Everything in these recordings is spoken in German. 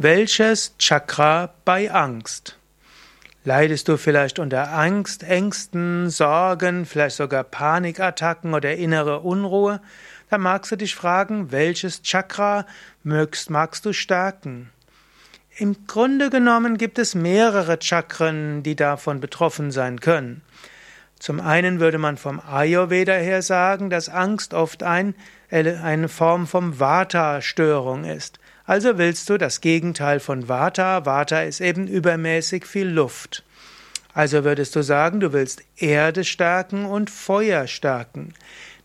Welches Chakra bei Angst? Leidest du vielleicht unter Angst, Ängsten, Sorgen, vielleicht sogar Panikattacken oder innere Unruhe? Dann magst du dich fragen, welches Chakra magst, magst du stärken? Im Grunde genommen gibt es mehrere Chakren, die davon betroffen sein können. Zum einen würde man vom Ayurveda her sagen, dass Angst oft ein, eine Form von Vata-Störung ist. Also willst du das Gegenteil von Vata. Vata ist eben übermäßig viel Luft. Also würdest du sagen, du willst Erde stärken und Feuer stärken.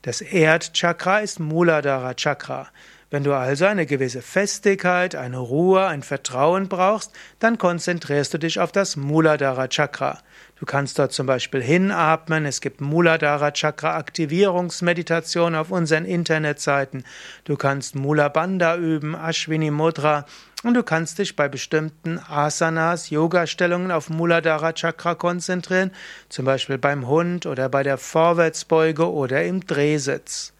Das Erdchakra ist Muladhara Chakra. Wenn du also eine gewisse Festigkeit, eine Ruhe, ein Vertrauen brauchst, dann konzentrierst du dich auf das Muladhara Chakra. Du kannst dort zum Beispiel hinatmen. Es gibt Muladhara Chakra Aktivierungsmeditation auf unseren Internetseiten. Du kannst Mula Bandha üben, Ashwini Mudra. Und du kannst dich bei bestimmten Asanas, Yoga-Stellungen auf Muladhara Chakra konzentrieren, zum Beispiel beim Hund oder bei der Vorwärtsbeuge oder im Drehsitz.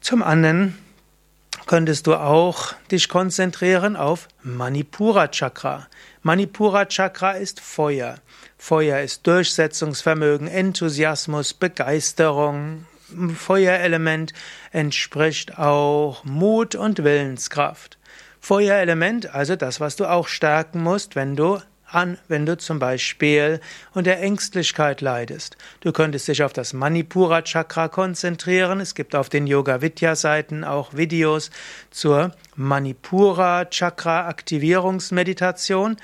Zum anderen könntest du auch dich konzentrieren auf Manipura Chakra. Manipura Chakra ist Feuer. Feuer ist Durchsetzungsvermögen, Enthusiasmus, Begeisterung. Feuerelement entspricht auch Mut und Willenskraft. Feuerelement, also das, was du auch stärken musst, wenn du an, wenn du zum Beispiel unter Ängstlichkeit leidest. Du könntest dich auf das Manipura Chakra konzentrieren. Es gibt auf den Yoga Vidya Seiten auch Videos zur Manipura Chakra Aktivierungsmeditation.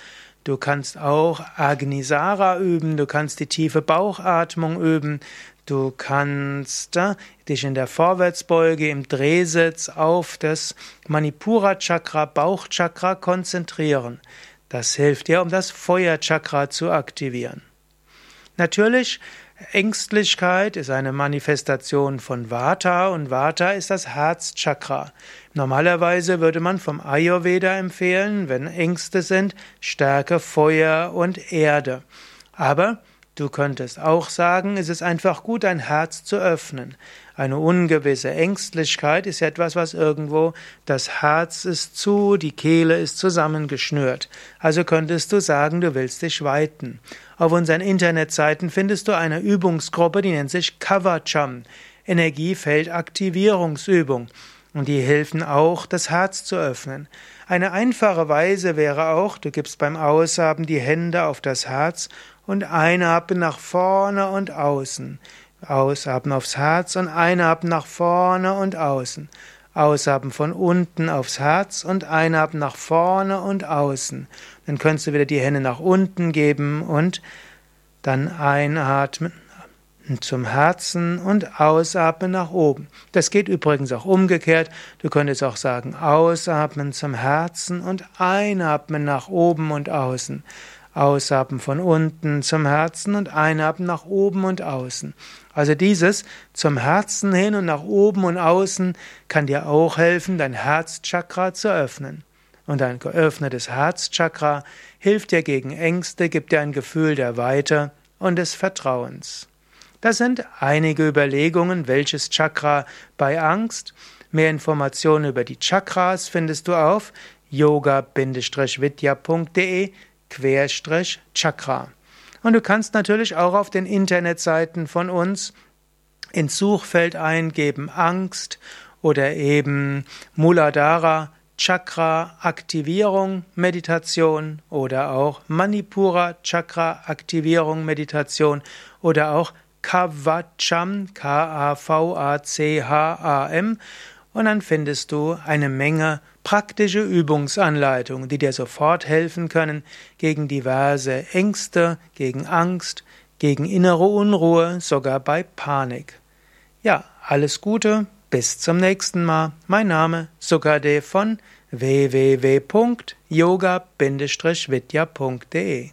Du kannst auch Agnisara üben, du kannst die tiefe Bauchatmung üben, du kannst äh, dich in der Vorwärtsbeuge im Drehsitz auf das Manipura Chakra, Bauchchakra konzentrieren. Das hilft dir, um das Feuerchakra zu aktivieren. Natürlich Ängstlichkeit ist eine Manifestation von Vata und Vata ist das Herzchakra. Normalerweise würde man vom Ayurveda empfehlen, wenn Ängste sind, Stärke Feuer und Erde. Aber Du könntest auch sagen, es ist einfach gut, dein Herz zu öffnen. Eine ungewisse Ängstlichkeit ist etwas, was irgendwo, das Herz ist zu, die Kehle ist zusammengeschnürt. Also könntest du sagen, du willst dich weiten. Auf unseren Internetseiten findest du eine Übungsgruppe, die nennt sich Kavacham, Energiefeldaktivierungsübung. Und die helfen auch, das Herz zu öffnen. Eine einfache Weise wäre auch, du gibst beim Aushaben die Hände auf das Herz und einatmen nach vorne und außen. Ausatmen aufs Herz und einatmen nach vorne und außen. Ausatmen von unten aufs Herz und einatmen nach vorne und außen. Dann kannst du wieder die Hände nach unten geben und dann einatmen zum Herzen und ausatmen nach oben. Das geht übrigens auch umgekehrt. Du könntest auch sagen, ausatmen zum Herzen und einatmen nach oben und außen. Ausatmen von unten zum Herzen und einatmen nach oben und außen. Also dieses zum Herzen hin und nach oben und außen kann dir auch helfen, dein Herzchakra zu öffnen. Und ein geöffnetes Herzchakra hilft dir gegen Ängste, gibt dir ein Gefühl der Weite und des Vertrauens. Das sind einige Überlegungen, welches Chakra bei Angst. Mehr Informationen über die Chakras findest du auf yoga-vidya.de Querstrich Chakra. Und du kannst natürlich auch auf den Internetseiten von uns ins Suchfeld eingeben Angst oder eben Muladhara Chakra Aktivierung Meditation oder auch Manipura Chakra Aktivierung Meditation oder auch Kavacham K-A-V-A-C-H-A-M und dann findest du eine Menge praktische Übungsanleitungen, die dir sofort helfen können gegen diverse Ängste, gegen Angst, gegen innere Unruhe, sogar bei Panik. Ja, alles Gute, bis zum nächsten Mal. Mein Name Sukadev von www.yoga-vidya.de